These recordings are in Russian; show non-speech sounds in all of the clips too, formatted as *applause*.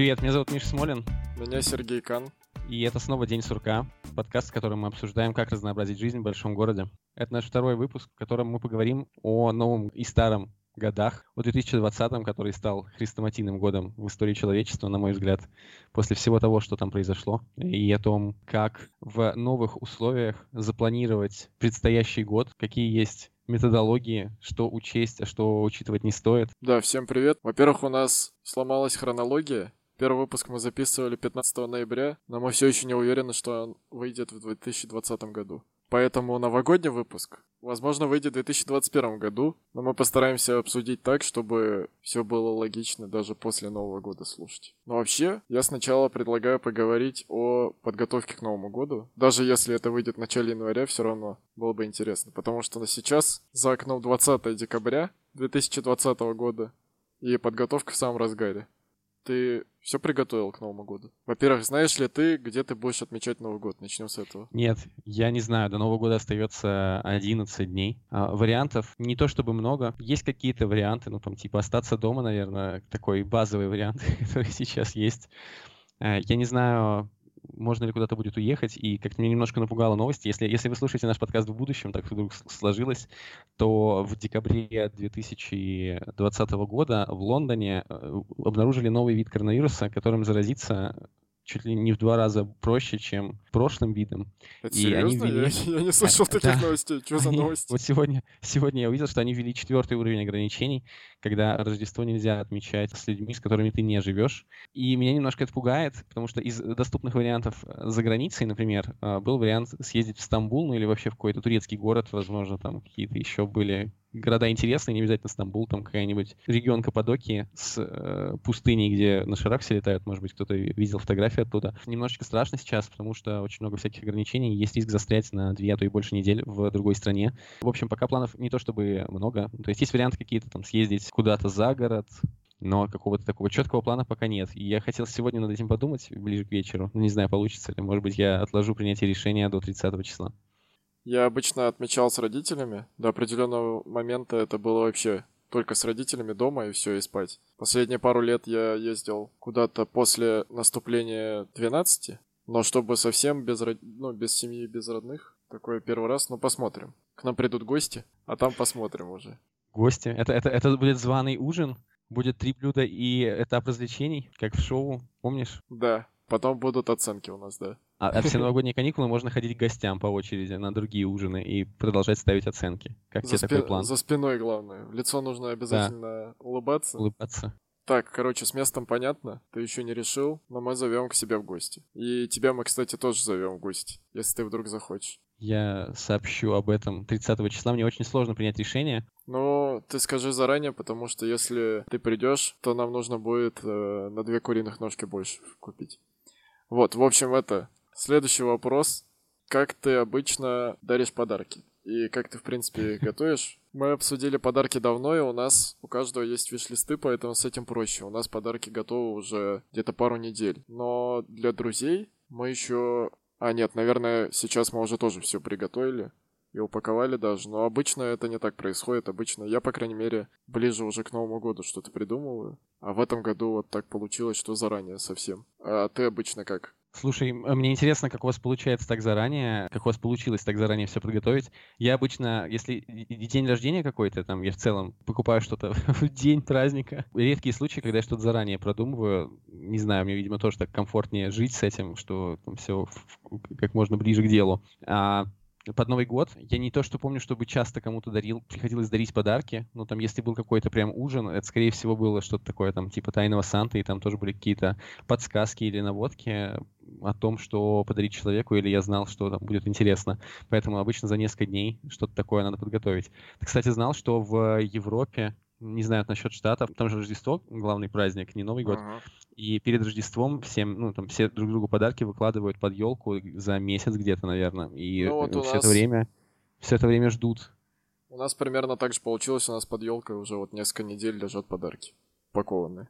Привет, меня зовут Миша Смолин. Меня Сергей Кан. И это снова День сурка, подкаст, в котором мы обсуждаем, как разнообразить жизнь в большом городе. Это наш второй выпуск, в котором мы поговорим о новом и старом годах, о 2020, который стал хрестоматийным годом в истории человечества, на мой взгляд, после всего того, что там произошло, и о том, как в новых условиях запланировать предстоящий год, какие есть методологии, что учесть, а что учитывать не стоит. Да, всем привет. Во-первых, у нас сломалась хронология. Первый выпуск мы записывали 15 ноября, но мы все еще не уверены, что он выйдет в 2020 году. Поэтому новогодний выпуск, возможно, выйдет в 2021 году, но мы постараемся обсудить так, чтобы все было логично даже после Нового года слушать. Но вообще, я сначала предлагаю поговорить о подготовке к Новому году. Даже если это выйдет в начале января, все равно было бы интересно, потому что на сейчас за окном 20 декабря 2020 года, и подготовка в самом разгаре. Ты все приготовил к Новому году? Во-первых, знаешь ли ты, где ты будешь отмечать Новый год? Начнем с этого. Нет, я не знаю. До Нового года остается 11 дней. А, вариантов не то чтобы много. Есть какие-то варианты, ну там типа остаться дома, наверное, такой базовый вариант, *laughs* который сейчас есть. А, я не знаю, можно ли куда-то будет уехать, и как-то меня немножко напугала новость. Если, если вы слушаете наш подкаст в будущем, так вдруг сложилось, то в декабре 2020 года в Лондоне э, обнаружили новый вид коронавируса, которым заразиться чуть ли не в два раза проще, чем прошлым видом. Это и серьезно? Они ввели... я, я не слышал *laughs* таких да. новостей. Что за новости? Вот сегодня, сегодня я увидел, что они ввели четвертый уровень ограничений, когда Рождество нельзя отмечать с людьми, с которыми ты не живешь. И меня немножко это пугает, потому что из доступных вариантов за границей, например, э, был вариант съездить в Стамбул, ну или вообще в какой-то турецкий город, возможно, там какие-то еще были города интересные, не обязательно Стамбул, там какая-нибудь регион Каппадокии с э, пустыней, где на шарах все летают, может быть, кто-то видел фотографии оттуда. Немножечко страшно сейчас, потому что очень много всяких ограничений, есть риск застрять на две, а то и больше недель в другой стране. В общем, пока планов не то чтобы много, то есть есть варианты какие-то там съездить куда-то за город, но какого-то такого четкого плана пока нет. И я хотел сегодня над этим подумать ближе к вечеру. Ну, не знаю, получится ли. Может быть, я отложу принятие решения до 30 числа. Я обычно отмечал с родителями. До определенного момента это было вообще только с родителями дома и все, и спать. Последние пару лет я ездил куда-то после наступления 12, но чтобы совсем без, ну, без семьи, без родных, такой первый раз, ну посмотрим. К нам придут гости, а там посмотрим уже. Гости? Это, это, это будет званый ужин? Будет три блюда и этап развлечений, как в шоу, помнишь? Да, потом будут оценки у нас, да. А, а все новогодние каникулы можно ходить к гостям по очереди на другие ужины и продолжать ставить оценки. Как за тебе спи- такой план? За спиной главное. В лицо нужно обязательно да. улыбаться. Улыбаться. Так, короче, с местом понятно, ты еще не решил, но мы зовем к себе в гости. И тебя мы, кстати, тоже зовем в гости, если ты вдруг захочешь. Я сообщу об этом 30 числа. Мне очень сложно принять решение. Ну, ты скажи заранее, потому что если ты придешь, то нам нужно будет э, на две куриных ножки больше купить. Вот, в общем, это Следующий вопрос. Как ты обычно даришь подарки? И как ты, в принципе, *laughs* готовишь? Мы обсудили подарки давно, и у нас у каждого есть виш-листы, поэтому с этим проще. У нас подарки готовы уже где-то пару недель. Но для друзей мы еще... А, нет, наверное, сейчас мы уже тоже все приготовили и упаковали даже. Но обычно это не так происходит. Обычно я, по крайней мере, ближе уже к Новому году что-то придумываю. А в этом году вот так получилось, что заранее совсем. А ты обычно как? Слушай, мне интересно, как у вас получается так заранее, как у вас получилось так заранее все подготовить. Я обычно, если день рождения какой-то, там, я в целом покупаю что-то *laughs* в день праздника. Редкие случаи, когда я что-то заранее продумываю. Не знаю, мне, видимо, тоже так комфортнее жить с этим, что там все как можно ближе к делу. А под Новый год. Я не то, что помню, чтобы часто кому-то дарил, приходилось дарить подарки. Но там, если был какой-то прям ужин, это, скорее всего, было что-то такое, там, типа Тайного Санта, и там тоже были какие-то подсказки или наводки о том, что подарить человеку, или я знал, что там будет интересно. Поэтому обычно за несколько дней что-то такое надо подготовить. Ты, кстати, знал, что в Европе не знаю насчет штатов, там же Рождество, главный праздник, не Новый год. Uh-huh. И перед Рождеством всем, ну, там, все друг другу подарки выкладывают под елку за месяц где-то, наверное. И ну, вот все нас... это время, все это время ждут. У нас примерно так же получилось, у нас под елкой уже вот несколько недель лежат подарки, упакованные.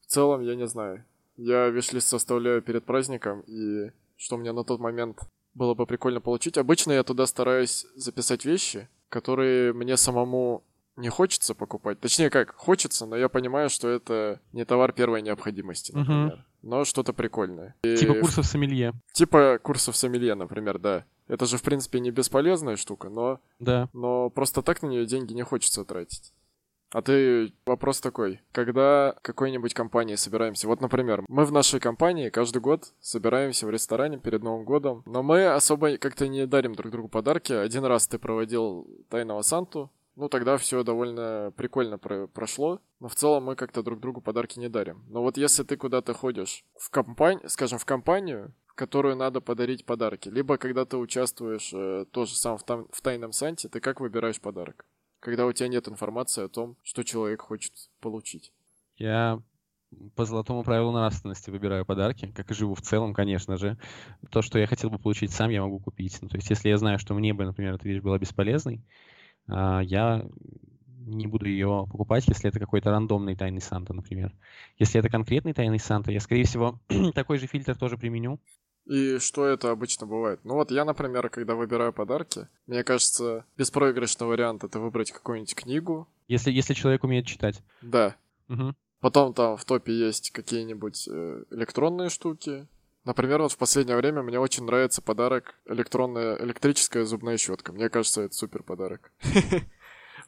В целом, я не знаю. Я виш-лист составляю перед праздником, и что мне на тот момент было бы прикольно получить. Обычно я туда стараюсь записать вещи, которые мне самому не хочется покупать. Точнее, как, хочется, но я понимаю, что это не товар первой необходимости, например. Угу. Но что-то прикольное. И... Типа курсов сомелье. Типа курсов сомелье, например, да. Это же, в принципе, не бесполезная штука, но... Да. Но просто так на нее деньги не хочется тратить. А ты вопрос такой, когда какой-нибудь компании собираемся, вот, например, мы в нашей компании каждый год собираемся в ресторане перед Новым годом, но мы особо как-то не дарим друг другу подарки. Один раз ты проводил Тайного Санту, ну тогда все довольно прикольно про прошло, но в целом мы как-то друг другу подарки не дарим. Но вот если ты куда-то ходишь в компанию, скажем, в компанию, в которую надо подарить подарки, либо когда ты участвуешь э, тоже сам в, там, в Тайном Санте, ты как выбираешь подарок? когда у тебя нет информации о том, что человек хочет получить. Я по золотому правилу нравственности выбираю подарки, как и живу в целом, конечно же. То, что я хотел бы получить сам, я могу купить. Ну, то есть, если я знаю, что мне бы, например, эта вещь была бесполезной, я не буду ее покупать, если это какой-то рандомный тайный Санта, например. Если это конкретный тайный Санта, я, скорее всего, *clears throat* такой же фильтр тоже применю. И что это обычно бывает? Ну вот я, например, когда выбираю подарки, мне кажется, беспроигрышный вариант это выбрать какую-нибудь книгу. Если, если человек умеет читать. Да. Угу. Потом там в топе есть какие-нибудь э, электронные штуки. Например, вот в последнее время мне очень нравится подарок электронная электрическая зубная щетка. Мне кажется, это супер подарок. *laughs*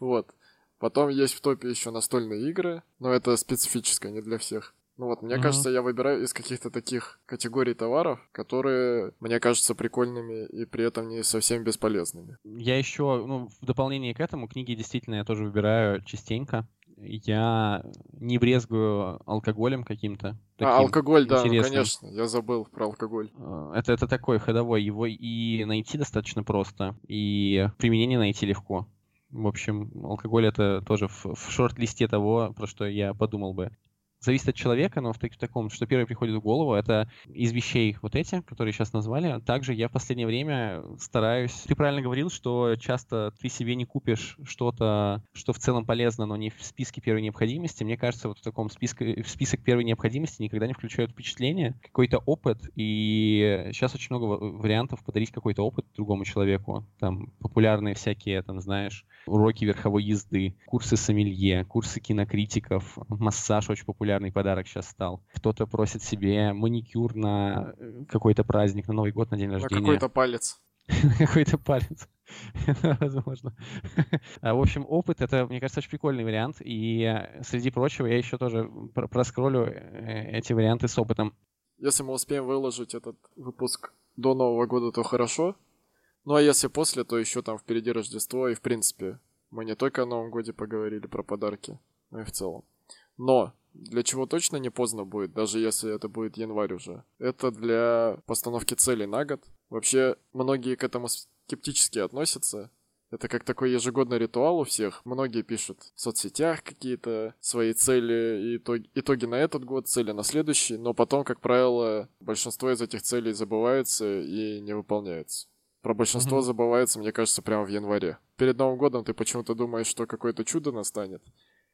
Вот. Потом есть в топе еще настольные игры, но это специфическое, не для всех. Ну вот, мне mm-hmm. кажется, я выбираю из каких-то таких категорий товаров, которые мне кажутся прикольными и при этом не совсем бесполезными. Я еще, ну, в дополнение к этому, книги действительно я тоже выбираю частенько. Я не брезгую алкоголем каким-то. А, алкоголь, да, ну, конечно, я забыл про алкоголь. Э, это, это такой ходовой, его и найти достаточно просто, и применение найти легко. В общем, алкоголь это тоже в, в шорт-листе того, про что я подумал бы зависит от человека, но в, в таком, что первое приходит в голову, это из вещей вот эти, которые сейчас назвали. Также я в последнее время стараюсь... Ты правильно говорил, что часто ты себе не купишь что-то, что в целом полезно, но не в списке первой необходимости. Мне кажется, вот в таком списке, в список первой необходимости никогда не включают впечатление, какой-то опыт, и сейчас очень много вариантов подарить какой-то опыт другому человеку. Там популярные всякие, там, знаешь, уроки верховой езды, курсы сомелье, курсы кинокритиков, массаж очень популярный подарок сейчас стал. Кто-то просит себе маникюр на э, какой-то праздник, на Новый год, на день рождения. *laughs* На какой-то палец. *laughs* какой-то палец. Возможно. *laughs* А, в общем, опыт — это, мне кажется, очень прикольный вариант. И э, среди прочего я еще тоже проскроллю э, эти варианты с опытом. Если мы успеем выложить этот выпуск до Нового года, то хорошо. Ну а если после, то еще там впереди Рождество, и в принципе, мы не только о Новом Годе поговорили про подарки, но и в целом. Но для чего точно не поздно будет, даже если это будет январь уже. Это для постановки целей на год. Вообще, многие к этому скептически относятся. Это как такой ежегодный ритуал у всех. Многие пишут в соцсетях какие-то свои цели и итоги, итоги на этот год, цели на следующий, но потом, как правило, большинство из этих целей забывается и не выполняется. Про большинство mm-hmm. забывается, мне кажется, прямо в январе. Перед Новым годом ты почему-то думаешь, что какое-то чудо настанет.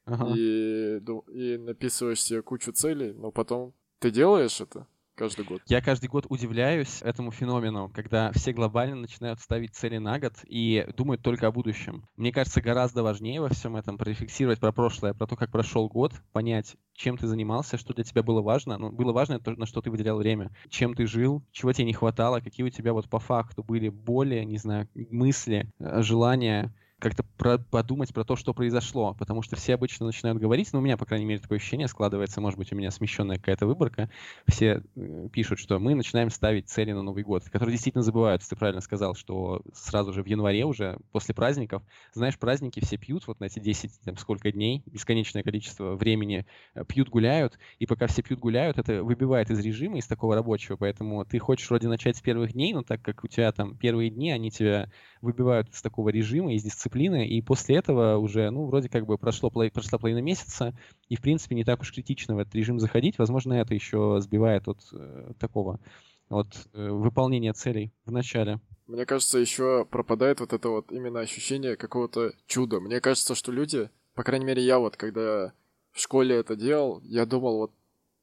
Uh-huh. И, и написываешь себе кучу целей, но потом ты делаешь это каждый год. Я каждый год удивляюсь этому феномену, когда все глобально начинают ставить цели на год и думают только о будущем. Мне кажется, гораздо важнее во всем этом прорефлексировать про прошлое, про то, как прошел год, понять, чем ты занимался, что для тебя было важно. Ну, было важно то, на что ты выделял время, чем ты жил, чего тебе не хватало, какие у тебя вот по факту были боли, не знаю, мысли, э, желания, как-то про подумать про то, что произошло, потому что все обычно начинают говорить, ну, у меня, по крайней мере, такое ощущение складывается, может быть, у меня смещенная какая-то выборка, все э, пишут, что мы начинаем ставить цели на Новый год, которые действительно забываются. Ты правильно сказал, что сразу же в январе уже, после праздников, знаешь, праздники все пьют вот на эти 10, там, сколько дней, бесконечное количество времени э, пьют, гуляют, и пока все пьют, гуляют, это выбивает из режима, из такого рабочего, поэтому ты хочешь вроде начать с первых дней, но так как у тебя там первые дни, они тебя выбивают из такого режима, из дисциплины, и после этого уже, ну, вроде как бы прошло, прошла половина месяца, и, в принципе, не так уж критично в этот режим заходить. Возможно, это еще сбивает от э, такого, от э, выполнения целей в начале. Мне кажется, еще пропадает вот это вот именно ощущение какого-то чуда. Мне кажется, что люди, по крайней мере, я вот, когда в школе это делал, я думал вот,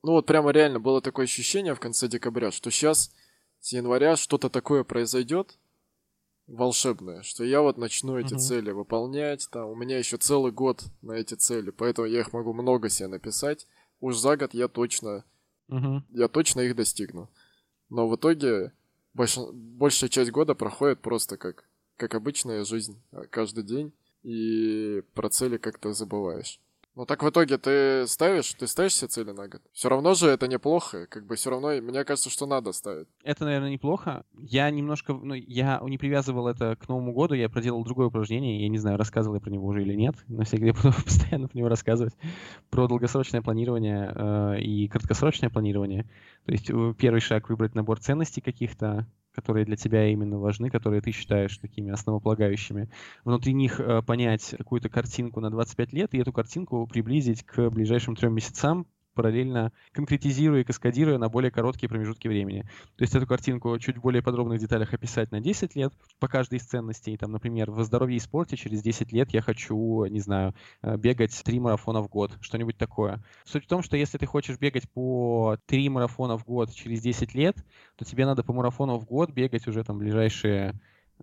ну вот прямо реально было такое ощущение в конце декабря, что сейчас с января что-то такое произойдет, волшебное, что я вот начну эти Мгм. цели выполнять, там, у меня еще целый год на эти цели, поэтому я их могу много себе написать. Уж за год я точно, Мгм. я точно их достигну. Но в итоге больш- большая часть года проходит просто как, как обычная жизнь, а, каждый день, и про цели как-то забываешь. Ну так в итоге ты ставишь, ты ставишь себе цели на год. Все равно же это неплохо, как бы все равно, мне кажется, что надо ставить. Это, наверное, неплохо. Я немножко, ну, я не привязывал это к Новому году, я проделал другое упражнение, я не знаю, рассказывал я про него уже или нет, всякий я буду *laughs* постоянно про него рассказывать, про долгосрочное планирование э, и краткосрочное планирование. То есть э, первый шаг выбрать набор ценностей каких-то, которые для тебя именно важны, которые ты считаешь такими основополагающими. Внутри них э, понять какую-то картинку на 25 лет и эту картинку приблизить к ближайшим трем месяцам, параллельно конкретизируя и каскадируя на более короткие промежутки времени. То есть эту картинку чуть более подробных деталях описать на 10 лет по каждой из ценностей. Там, например, в здоровье и спорте через 10 лет я хочу, не знаю, э, бегать 3 марафона в год, что-нибудь такое. Суть в том, что если ты хочешь бегать по 3 марафона в год через 10 лет, то тебе надо по марафону в год бегать уже там ближайшие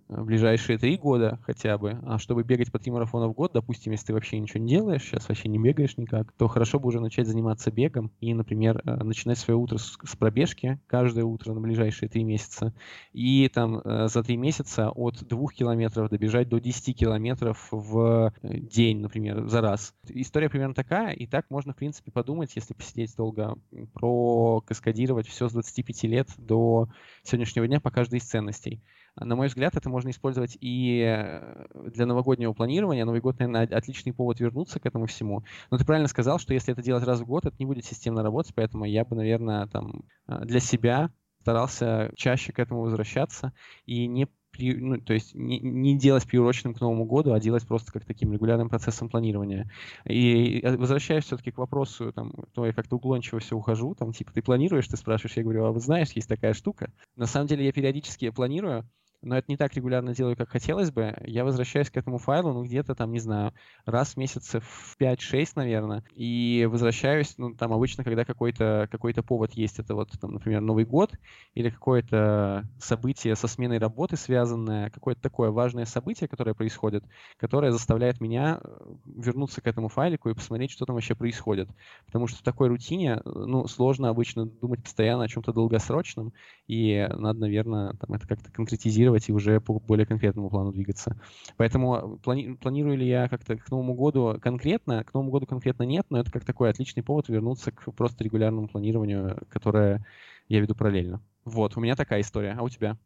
э, ближайшие три года хотя бы, а чтобы бегать по три марафона в год, допустим, если ты вообще ничего не делаешь, сейчас вообще не бегаешь никак, то хорошо бы уже начать заниматься бегом и, например, э, начинать свое утро с, пробежки каждое утро на ближайшие три месяца и там э, за три месяца от двух километров добежать до 10 километров в день, например, за раз. История примерно такая, и так можно, в принципе, подумать, если посидеть долго, про каскадировать все с 25 лет до сегодняшнего дня по каждой из ценностей. На мой взгляд, это можно использовать и э, для новогоднего планирования. Новый год, наверное, отличный повод вернуться к этому всему. Но ты правильно сказал, что если это делать раз в год, это не будет системно работать, поэтому я бы, наверное, там э, для себя старался чаще к этому возвращаться и не при- ну, то есть не, не делать приуроченным к Новому году, а делать просто как таким регулярным процессом планирования. И э, возвращаясь все-таки к вопросу, там, то я как-то уклончиво все ухожу, там, типа, ты планируешь, ты спрашиваешь, я говорю, а вы знаешь, есть такая штука. На самом деле я периодически планирую, но это не так регулярно делаю, как хотелось бы. Я возвращаюсь к этому файлу, ну, где-то там, не знаю, раз в месяц в 5-6, наверное, и возвращаюсь, ну, там обычно, когда какой-то какой повод есть, это вот, там, например, Новый год или какое-то событие со сменой работы связанное, какое-то такое важное событие, которое происходит, которое заставляет меня э, вернуться к этому файлику и посмотреть, что там вообще происходит. Потому что в такой рутине, ну, сложно обычно думать постоянно о чем-то долгосрочном, и надо, наверное, там, это как-то конкретизировать и уже по более конкретному плану двигаться. Поэтому плани- планирую ли я как-то к Новому году конкретно? К Новому году конкретно нет, но это как такой отличный повод вернуться к просто регулярному планированию, которое я веду параллельно. Вот, у меня такая история. А у тебя?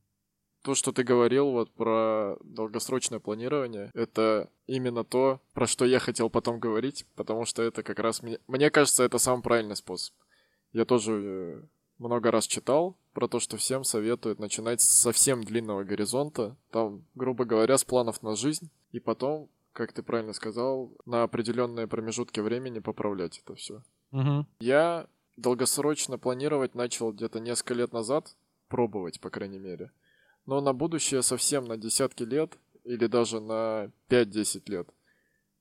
То, что ты говорил вот про долгосрочное планирование, это именно то, про что я хотел потом говорить, потому что это как раз, мне, мне кажется, это самый правильный способ. Я тоже э, много раз читал про то, что всем советуют начинать с совсем длинного горизонта, там, грубо говоря, с планов на жизнь, и потом, как ты правильно сказал, на определенные промежутки времени поправлять это все. Угу. Я долгосрочно планировать начал где-то несколько лет назад, пробовать, по крайней мере. Но на будущее совсем на десятки лет или даже на 5-10 лет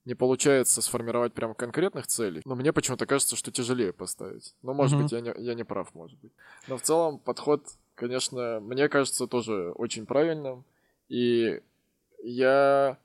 не получается сформировать прям конкретных целей. Но мне почему-то кажется, что тяжелее поставить. Но, может Мгм. быть, я не, я не прав, может быть. Но в целом подход, конечно, мне кажется тоже очень правильным. И я,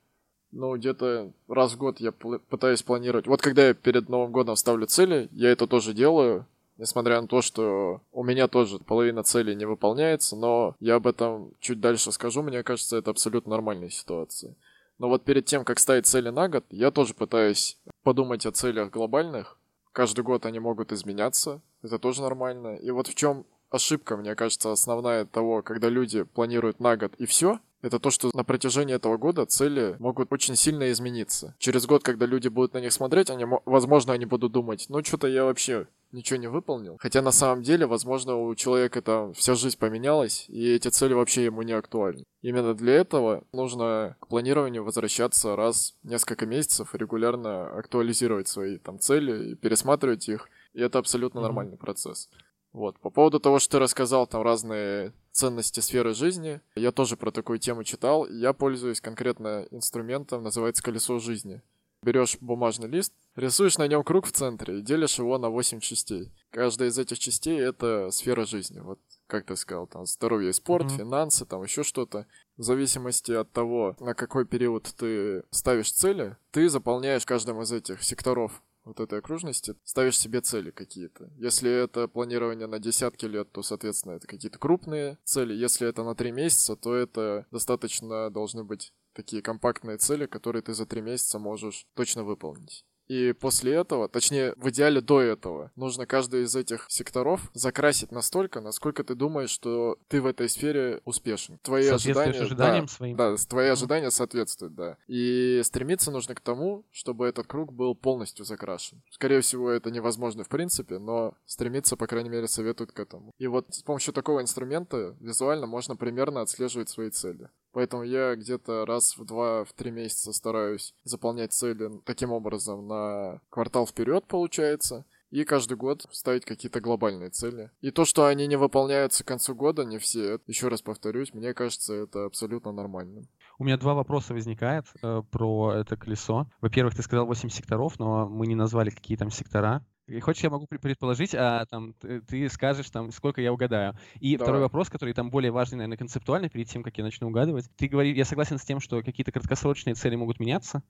ну, где-то раз в год я пытаюсь планировать. Вот когда я перед Новым годом ставлю цели, я это тоже делаю. Несмотря на то, что у меня тоже половина целей не выполняется, но я об этом чуть дальше скажу, мне кажется, это абсолютно нормальная ситуация. Но вот перед тем, как ставить цели на год, я тоже пытаюсь подумать о целях глобальных. Каждый год они могут изменяться, это тоже нормально. И вот в чем ошибка, мне кажется, основная того, когда люди планируют на год и все, это то, что на протяжении этого года цели могут очень сильно измениться. Через год, когда люди будут на них смотреть, они, мо- возможно, они будут думать, ну что-то я вообще ничего не выполнил. Хотя на самом деле, возможно, у человека там вся жизнь поменялась, и эти цели вообще ему не актуальны. Именно для этого нужно к планированию возвращаться раз в несколько месяцев, регулярно актуализировать свои там цели и пересматривать их. И это абсолютно Мгм. нормальный процесс. Вот. По поводу того, что ты рассказал, там разные ценности сферы жизни, я тоже про такую тему читал. Я пользуюсь конкретно инструментом, называется колесо жизни. Берешь бумажный лист, рисуешь на нем круг в центре и делишь его на 8 частей. Каждая из этих частей — это сфера жизни. Вот как ты сказал, там здоровье и спорт, Мгм. финансы, там еще что-то. В зависимости от того, на какой период ты ставишь цели, ты заполняешь в каждом из этих секторов вот этой окружности, ставишь себе цели какие-то. Если это планирование на десятки лет, то, соответственно, это какие-то крупные цели. Если это на три месяца, то это достаточно должны быть такие компактные цели, которые ты за три месяца можешь точно выполнить. И после этого, точнее, в идеале до этого, нужно каждый из этих секторов закрасить настолько, насколько ты думаешь, что ты в этой сфере успешен. Твои ожидания... ожиданиям да, своим. да, твои ожидания соответствуют, да. И стремиться нужно к тому, чтобы этот круг был полностью закрашен. Скорее всего, это невозможно в принципе, но стремиться, по крайней мере, советуют к этому. И вот с помощью такого инструмента визуально можно примерно отслеживать свои цели. Поэтому я где-то раз в два, в три месяца стараюсь заполнять цели таким образом на квартал вперед, получается. И каждый год ставить какие-то глобальные цели. И то, что они не выполняются к концу года, не все, еще раз повторюсь, мне кажется, это абсолютно нормально. У меня два вопроса возникает э, про это колесо. Во-первых, ты сказал 8 секторов, но мы не назвали, какие там сектора. И хочешь, я могу предположить, а там ты, ты скажешь, там, сколько я угадаю. И Давай. второй вопрос, который там более важный, наверное, концептуально, перед тем, как я начну угадывать. Ты говоришь, я согласен с тем, что какие-то краткосрочные цели могут меняться,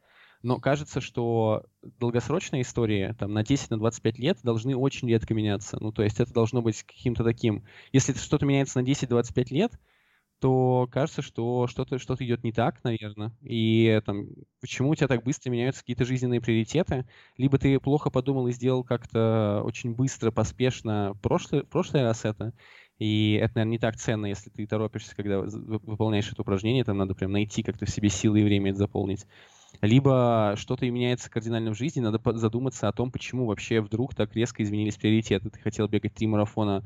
но кажется, что долгосрочные истории там, на 10-25 на 25 лет должны очень редко меняться. Ну, то есть это должно быть каким-то таким... Если что-то меняется на 10-25 лет, то кажется, что что-то что идет не так, наверное. И там, почему у тебя так быстро меняются какие-то жизненные приоритеты? Либо ты плохо подумал и сделал как-то очень быстро, поспешно прошлый, прошлый раз это, и это, наверное, не так ценно, если ты торопишься, когда выполняешь это упражнение, там надо прям найти как-то в себе силы и время это заполнить. Либо что-то и меняется кардинально в жизни, надо задуматься о том, почему вообще вдруг так резко изменились приоритеты. Ты хотел бегать три марафона,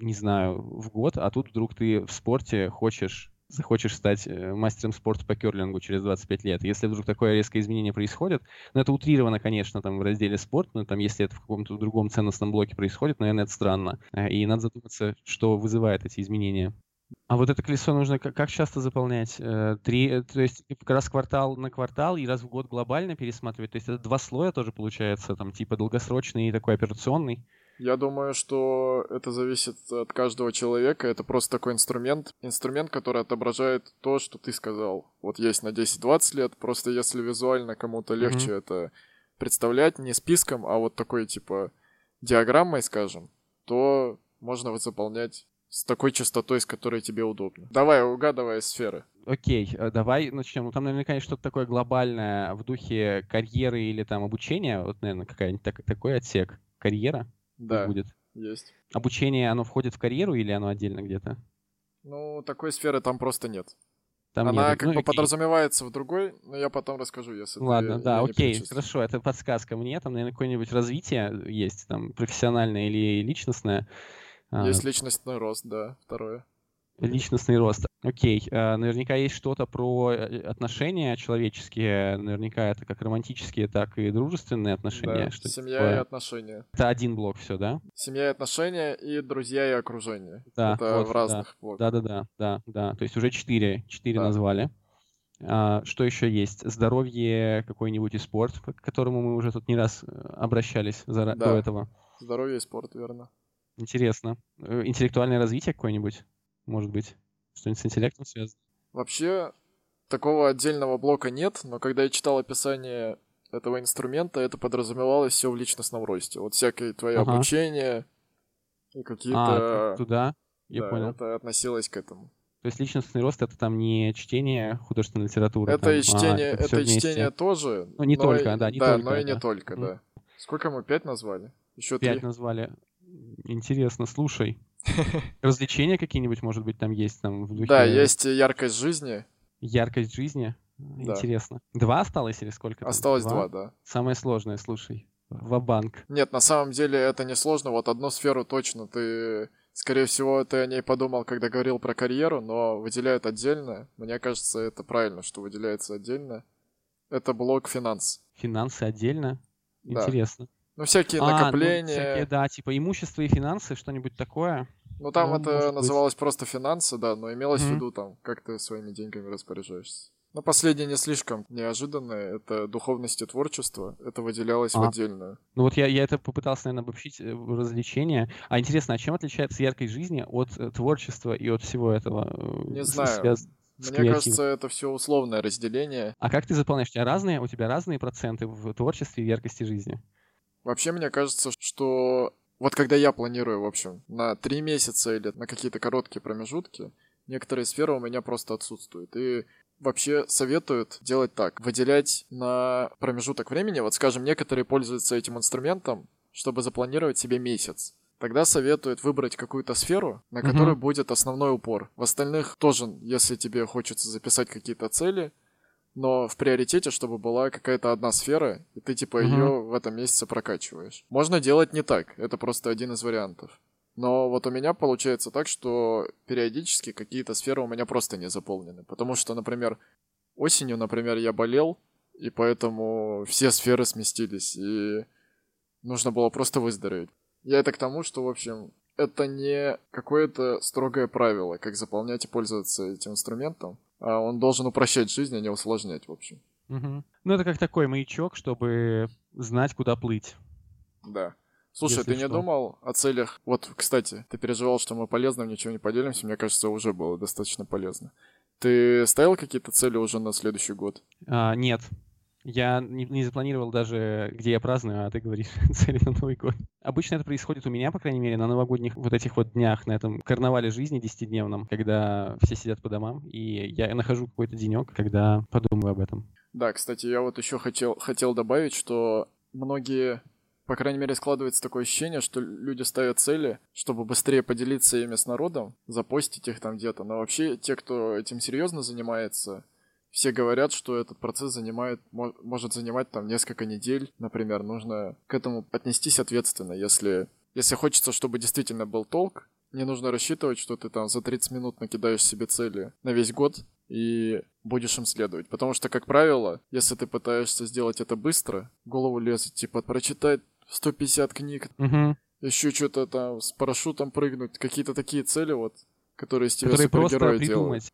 не знаю, в год, а тут вдруг ты в спорте хочешь захочешь стать э, мастером спорта по керлингу через 25 лет. Если вдруг такое резкое изменение происходит, ну, это утрировано, конечно, там в разделе спорт, но там, если это в каком-то другом ценностном блоке происходит, наверное, это странно. Э, И надо задуматься, что вызывает эти изменения. А вот это колесо нужно как, как часто заполнять? Э, Три, то есть раз квартал на квартал и раз в год глобально пересматривать? То есть это два слоя тоже получается, там типа долгосрочный и такой операционный? Я думаю, что это зависит от каждого человека. Это просто такой инструмент. Инструмент, который отображает то, что ты сказал. Вот есть на 10-20 лет. Просто если визуально кому-то легче это представлять не списком, а вот такой типа диаграммой, скажем, то можно вот заполнять с такой частотой, с которой тебе удобно. Давай, угадывай сферы. Окей, э, давай начнем. Ну, там наверняка есть что-то такое глобальное в духе карьеры или там обучения. Вот, наверное, какая-нибудь так- такой отсек. Карьера Да, будет. есть. Обучение, оно входит в карьеру или оно отдельно где-то? Ну, такой сферы там просто нет. Там Она нет. как Ну, бы окей. подразумевается в другой, но я потом расскажу, если ты Ладно, да, её не окей, хорошо, это подсказка мне. Там, наверное, какое-нибудь развитие есть, там, профессиональное или личностное. А, Есть личностный рост, да, второе. Личностный рост. Окей. а, Наверняка есть что-то про э, отношения человеческие. Наверняка это как романтические, так и дружественные отношения. Да, что семья и такое. отношения. Это один блок все, да? Семья и отношения и друзья и окружение. Да, Это вот, в да. разных блоках. Да-да-да, да, да. То есть уже четыре, четыре Да. назвали. А, что еще есть? Здоровье какой-нибудь и спорт, к которому мы уже тут не раз э, обращались зара- Да. до этого. Здоровье и спорт, верно. Интересно. Э, Интеллектуальное развитие какое-нибудь, может быть? Что-нибудь с интеллектом связано? Вообще, такого отдельного блока нет, но когда я читал описание этого инструмента, это подразумевалось все в личностном росте. Вот всякое твое Ага. обучение и А, какие-то... т- туда? Я да, понял. это относилось к этому. То есть личностный рост это там не чтение художественной литературы. Это там, и а чтение, всё это и вместе. чтение тоже. Ну, не только, и- да, не да, только но и не это. только, да. Сколько мы? Пять назвали? Еще Пять три? назвали. Интересно, слушай. *laughs* Развлечения какие-нибудь, может быть, там есть там в духе Да, есть яркость жизни. яркость жизни. Да. Интересно. Два осталось или сколько? там? Осталось два, да. Самое сложное, слушай. Ва-банк. Нет, на самом деле это не сложно. Вот одну сферу точно ты... Скорее всего, ты о ней подумал, когда говорил про карьеру, но выделяют отдельно. Мне кажется, это правильно, что выделяется отдельно. Это блок финанс. Финансы отдельно. Да. Интересно. Ну, всякие А, ну, накопления. всякие, да, типа имущество и финансы, что-нибудь такое. Ну, там Ну, это может быть. называлось просто финансы, да, но имелось в Мгм. виду там, как ты своими деньгами распоряжаешься. Но последнее не слишком неожиданное. Это духовность и творчество. Это выделялось а. в отдельную. Ну вот я, я это попытался, наверное, обобщить э, в развлечение. А интересно, а чем отличается яркость жизни от э, творчества и от всего этого? Э, не знаю. Связ... Мне кажется, это все условное разделение. А как ты заполняешь? У тебя разные, у тебя разные проценты в творчестве и в яркости жизни? Вообще, мне кажется, что вот когда я планирую, в общем, на три месяца или на какие-то короткие промежутки, некоторые сферы у меня просто отсутствуют. И вообще советуют делать так. Выделять на промежуток времени, вот скажем, некоторые пользуются этим инструментом, чтобы запланировать себе месяц. Тогда советуют выбрать какую-то сферу, на которую mm будет основной упор. В остальных тоже, если тебе хочется записать какие-то цели, но в приоритете, чтобы была какая-то одна сфера, и ты типа mm ее в этом месяце прокачиваешь. Можно делать не так, это просто один из вариантов. Но вот у меня получается так, что периодически какие-то сферы у меня просто не заполнены. Потому что, например, осенью, например, я болел, и поэтому все сферы сместились, и нужно было просто выздороветь. Я это к тому, что, в общем, это не какое-то строгое правило, как заполнять и пользоваться этим инструментом, а он должен упрощать жизнь, а не усложнять, в общем. Угу. Ну, это как такой маячок, чтобы знать, куда плыть. Да. Слушай, Если ты что. не думал о целях? Вот, кстати, ты переживал, что мы полезным ничего не поделимся. Мне кажется, уже было достаточно полезно. Ты ставил какие-то цели уже на следующий год? А, нет. Я не, не запланировал даже, где я праздную, а ты говоришь *laughs* цели на Новый год. Обычно это происходит у меня, по крайней мере, на новогодних вот этих вот днях, на этом карнавале жизни десятидневном, когда все сидят по домам, и я нахожу какой-то денек, когда подумаю об этом. Да, кстати, я вот еще хотел, хотел добавить, что многие по крайней мере, складывается такое ощущение, что люди ставят цели, чтобы быстрее поделиться ими с народом, запостить их там где-то. Но вообще, те, кто этим серьезно занимается, все говорят, что этот процесс занимает, может занимать там несколько недель, например. Нужно к этому отнестись ответственно. Если, если хочется, чтобы действительно был толк, не нужно рассчитывать, что ты там за 30 минут накидаешь себе цели на весь год и будешь им следовать. Потому что, как правило, если ты пытаешься сделать это быстро, в голову лезет, типа, прочитать 150 книг, угу. еще что-то там с парашютом прыгнуть, какие-то такие цели вот, которые из тебя которые просто придумать.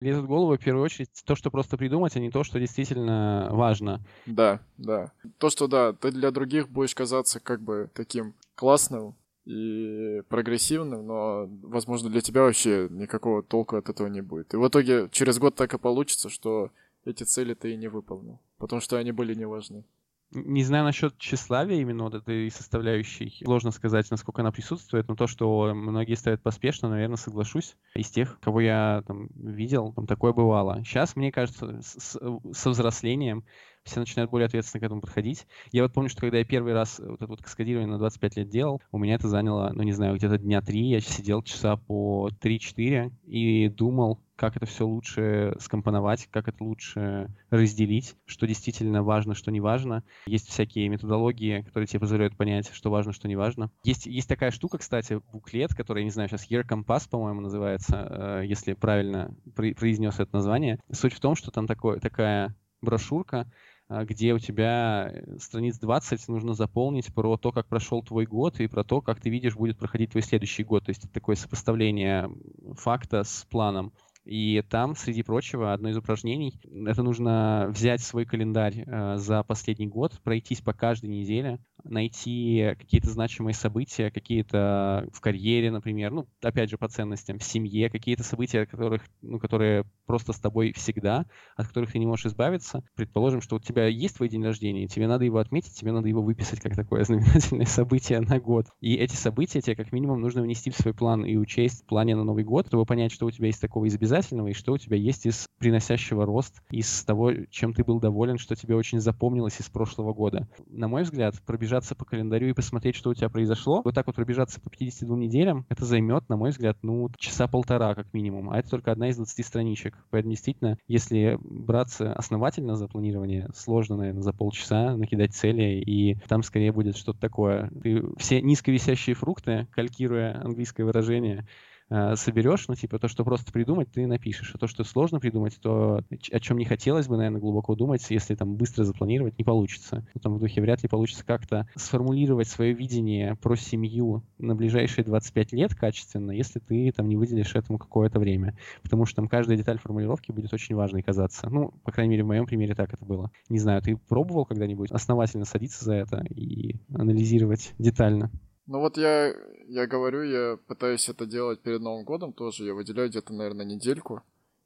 Лезут в голову, в первую очередь, то, что просто придумать, а не то, что действительно важно. Да, да. То, что, да, ты для других будешь казаться как бы таким классным и прогрессивным, но, возможно, для тебя вообще никакого толку от этого не будет. И в итоге через год так и получится, что эти цели ты и не выполнил, потому что они были не важны. Не знаю насчет тщеславия именно вот этой составляющей. Сложно сказать, насколько она присутствует, но то, что многие ставят поспешно, наверное, соглашусь. Из тех, кого я там видел, там такое бывало. Сейчас, мне кажется, с, со взрослением все начинают более ответственно к этому подходить. Я вот помню, что когда я первый раз вот это вот каскадирование на 25 лет делал, у меня это заняло, ну не знаю, где-то дня три, я сидел часа по 3-4 и думал, как это все лучше скомпоновать, как это лучше разделить, что действительно важно, что не важно. Есть всякие методологии, которые тебе позволяют понять, что важно, что не важно. Есть, есть такая штука, кстати, буклет, который, я не знаю, сейчас Year Compass, по-моему, называется, э, если правильно произнес это название. Суть в том, что там такое, такая брошюрка, где у тебя э, страниц 20 нужно заполнить про то, как прошел твой год и про то, как ты видишь, будет проходить твой следующий год. То есть это такое сопоставление факта с планом. И там, среди прочего, одно из упражнений, это нужно взять свой календарь э, за последний год, пройтись по каждой неделе, найти какие-то значимые события, какие-то в карьере, например, ну, опять же, по ценностям, в семье, какие-то события, которых, ну, которые просто с тобой всегда, от которых ты не можешь избавиться. Предположим, что у тебя есть твой день рождения, тебе надо его отметить, тебе надо его выписать как такое *laughs* знаменательное событие на год. И эти события тебе как минимум нужно внести в свой план и учесть в плане на Новый год, чтобы понять, что у тебя есть такого из обязательного и что у тебя есть из приносящего рост, из того, чем ты был доволен, что тебе очень запомнилось из прошлого года. На мой взгляд, пробежаться по календарю и посмотреть, что у тебя произошло, вот так вот пробежаться по 52 неделям, это займет, на мой взгляд, ну, часа полтора как минимум, а это только одна из 20 страничек. Поэтому действительно, если браться основательно за планирование, сложно, наверное, за полчаса накидать цели, и там скорее будет что-то такое. Ты все низковисящие фрукты, калькируя английское выражение, э, соберешь, ну, типа, то, что просто придумать, ты напишешь. А то, что сложно придумать, то, о чем не хотелось бы, наверное, глубоко думать, если там быстро запланировать, не получится. Ну, там в духе вряд ли получится как-то сформулировать свое видение про семью на ближайшие 25 лет качественно, если ты там не выделишь этому какое-то время. Потому что там каждая деталь формулировки будет очень важной казаться. Ну, по крайней мере, в моем примере так это было. Не знаю, ты пробовал когда-нибудь основательно садиться за это и анализировать детально? Ну вот я, я говорю, я пытаюсь это делать перед Новым годом тоже. Я выделяю где-то, наверное, недельку.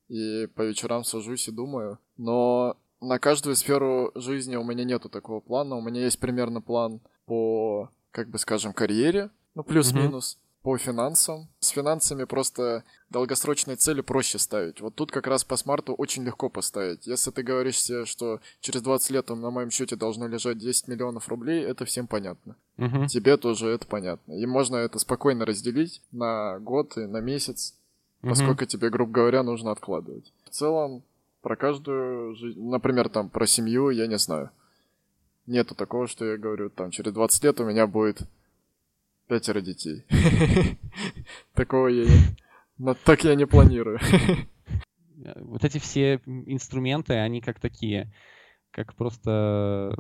И по вечерам сажусь и думаю. Но на каждую сферу жизни у меня нету такого плана. У меня есть примерно план по, как бы скажем, карьере, ну плюс-минус, mm-hmm. По финансам. С финансами просто долгосрочные цели проще ставить. Вот тут как раз по смарту очень легко поставить. Если ты говоришь себе, что через 20 лет на моем счете должно лежать 10 миллионов рублей, это всем понятно. Uh-huh. Тебе тоже это понятно. И можно это спокойно разделить на год и на месяц, uh-huh. поскольку тебе, грубо говоря, нужно откладывать. В целом, про каждую жизнь, например, там, про семью, я не знаю. Нету такого, что я говорю, там, через 20 лет у меня будет пятеро детей. *laughs* Такого я не... Но так я не планирую. *laughs* Вот эти все инструменты, они как такие, как просто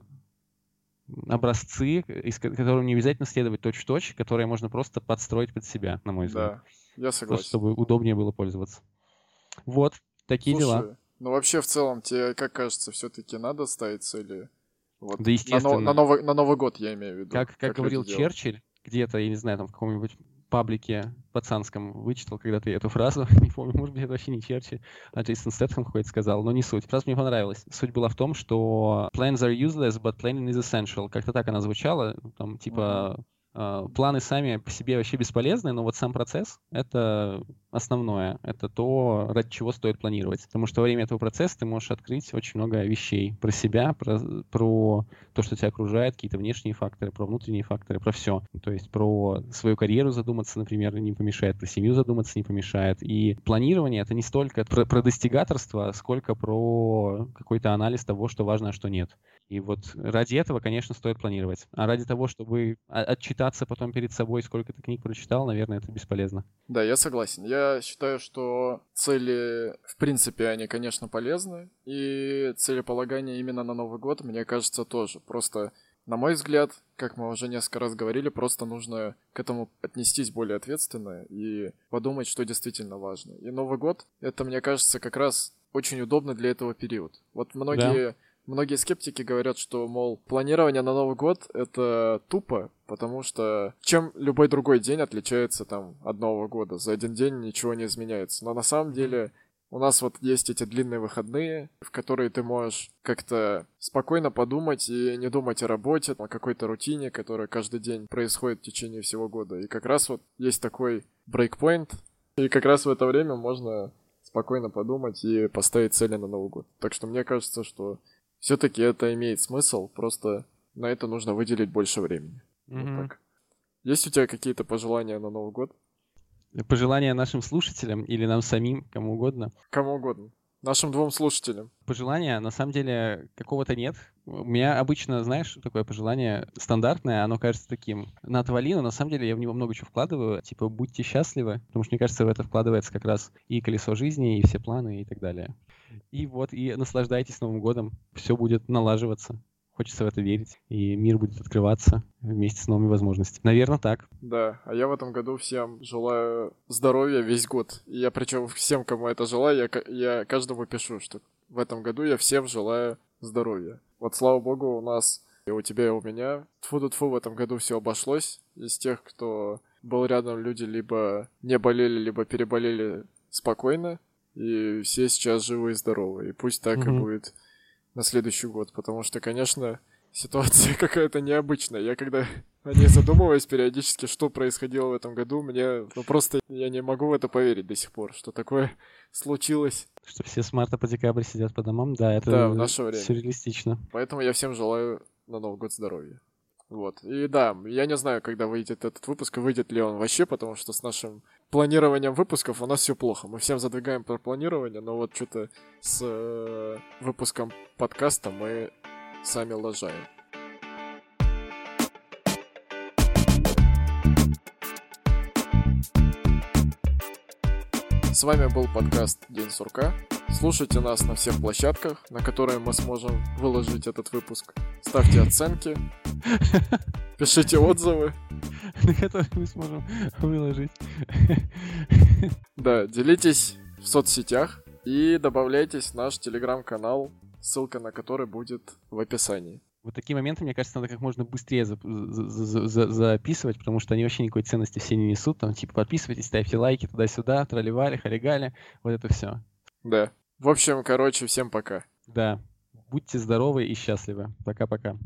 образцы, из которым не обязательно следовать точь-в-точь, которые можно просто подстроить под себя, на мой взгляд. Да, я согласен. Просто, чтобы удобнее было пользоваться. Вот, такие Слушай, дела. Ну вообще в целом тебе, как кажется, все-таки надо ставить цели? Вот, да, естественно. На, на, Новый, на Новый год я имею в виду. Как, как, как говорил Черчилль, где-то, я не знаю, там в каком-нибудь паблике пацанском вычитал когда-то эту фразу, *laughs* не помню, может быть, это вообще не Черчилль, а Джейсон Стэтхэм какой-то сказал, но не суть. Фраза мне понравилась. Суть была в том, что plans are useless, but planning is essential. Как-то так она звучала, там, типа, а, планы сами по себе вообще бесполезны, но вот сам процесс — это основное. Это то, ради чего стоит планировать. Потому что во время этого процесса ты можешь открыть очень много вещей про себя, про, про то, что тебя окружает, какие-то внешние факторы, про внутренние факторы, про все. То есть про свою карьеру задуматься, например, не помешает, про семью задуматься не помешает. И планирование — это не столько про, про достигаторство, сколько про какой-то анализ того, что важно, а что нет. И вот ради этого, конечно, стоит планировать. А ради того, чтобы отчитаться потом перед собой, сколько ты книг прочитал, наверное, это бесполезно. Да, я согласен. Я считаю, что цели, в принципе, они, конечно, полезны. И целеполагание именно на Новый год, мне кажется, тоже. Просто, на мой взгляд, как мы уже несколько раз говорили, просто нужно к этому отнестись более ответственно и подумать, что действительно важно. И Новый год, это, мне кажется, как раз очень удобно для этого период. Вот многие да. Многие скептики говорят, что, мол, планирование на Новый год — это тупо, потому что чем любой другой день отличается там от Нового года? За один день ничего не изменяется. Но на самом деле у нас вот есть эти длинные выходные, в которые ты можешь как-то спокойно подумать и не думать о работе, о какой-то рутине, которая каждый день происходит в течение всего года. И как раз вот есть такой брейкпоинт, и как раз в это время можно спокойно подумать и поставить цели на Новый год. Так что мне кажется, что все-таки это имеет смысл, просто на это нужно выделить больше времени. Mm-hmm. Вот так. Есть у тебя какие-то пожелания на Новый год? Пожелания нашим слушателям или нам самим, кому угодно? Кому угодно. Нашим двум слушателям. Пожелания, на самом деле, какого-то нет. У меня обычно, знаешь, такое пожелание стандартное, оно кажется таким. На отвали, но на самом деле я в него много чего вкладываю. Типа, будьте счастливы, потому что, мне кажется, в это вкладывается как раз и колесо жизни, и все планы, и так далее. И вот, и наслаждайтесь Новым годом. Все будет налаживаться. Хочется в это верить. И мир будет открываться вместе с новыми возможностями. Наверное, так. Да, а я в этом году всем желаю здоровья весь год. И я причем всем, кому это желаю, я, я каждому пишу, что в этом году я всем желаю здоровья. Вот слава богу, у нас и у тебя, и у меня. Тфу-тфу, в этом году все обошлось. Из тех, кто был рядом, люди либо не болели, либо переболели спокойно и все сейчас живы и здоровы. И пусть так mm-hmm. и будет на следующий год, потому что, конечно, ситуация *laughs* какая-то необычная. Я когда о ней задумываюсь периодически, что происходило в этом году, мне ну, просто я не могу в это поверить до сих пор, что такое случилось. Что все с марта по декабрь сидят по домам, да, это да, в наше время. сюрреалистично. Поэтому я всем желаю на Новый год здоровья. Вот. И да, я не знаю, когда выйдет этот выпуск, выйдет ли он вообще, потому что с нашим планированием выпусков у нас все плохо. Мы всем задвигаем про планирование, но вот что-то с э, выпуском подкаста мы сами лажаем. С вами был подкаст День сурка. Слушайте нас на всех площадках, на которые мы сможем выложить этот выпуск. Ставьте оценки, *laughs* пишите отзывы. На которые мы сможем выложить. Да, делитесь в соцсетях и добавляйтесь в наш телеграм-канал, ссылка на который будет в описании. Вот такие моменты, мне кажется, надо как можно быстрее за- за- за- записывать, потому что они вообще никакой ценности все не несут. Там, типа, подписывайтесь, ставьте лайки туда-сюда, тролливали, харигали, вот это все. Да. В общем, короче, всем пока. Да. Будьте здоровы и счастливы. Пока-пока.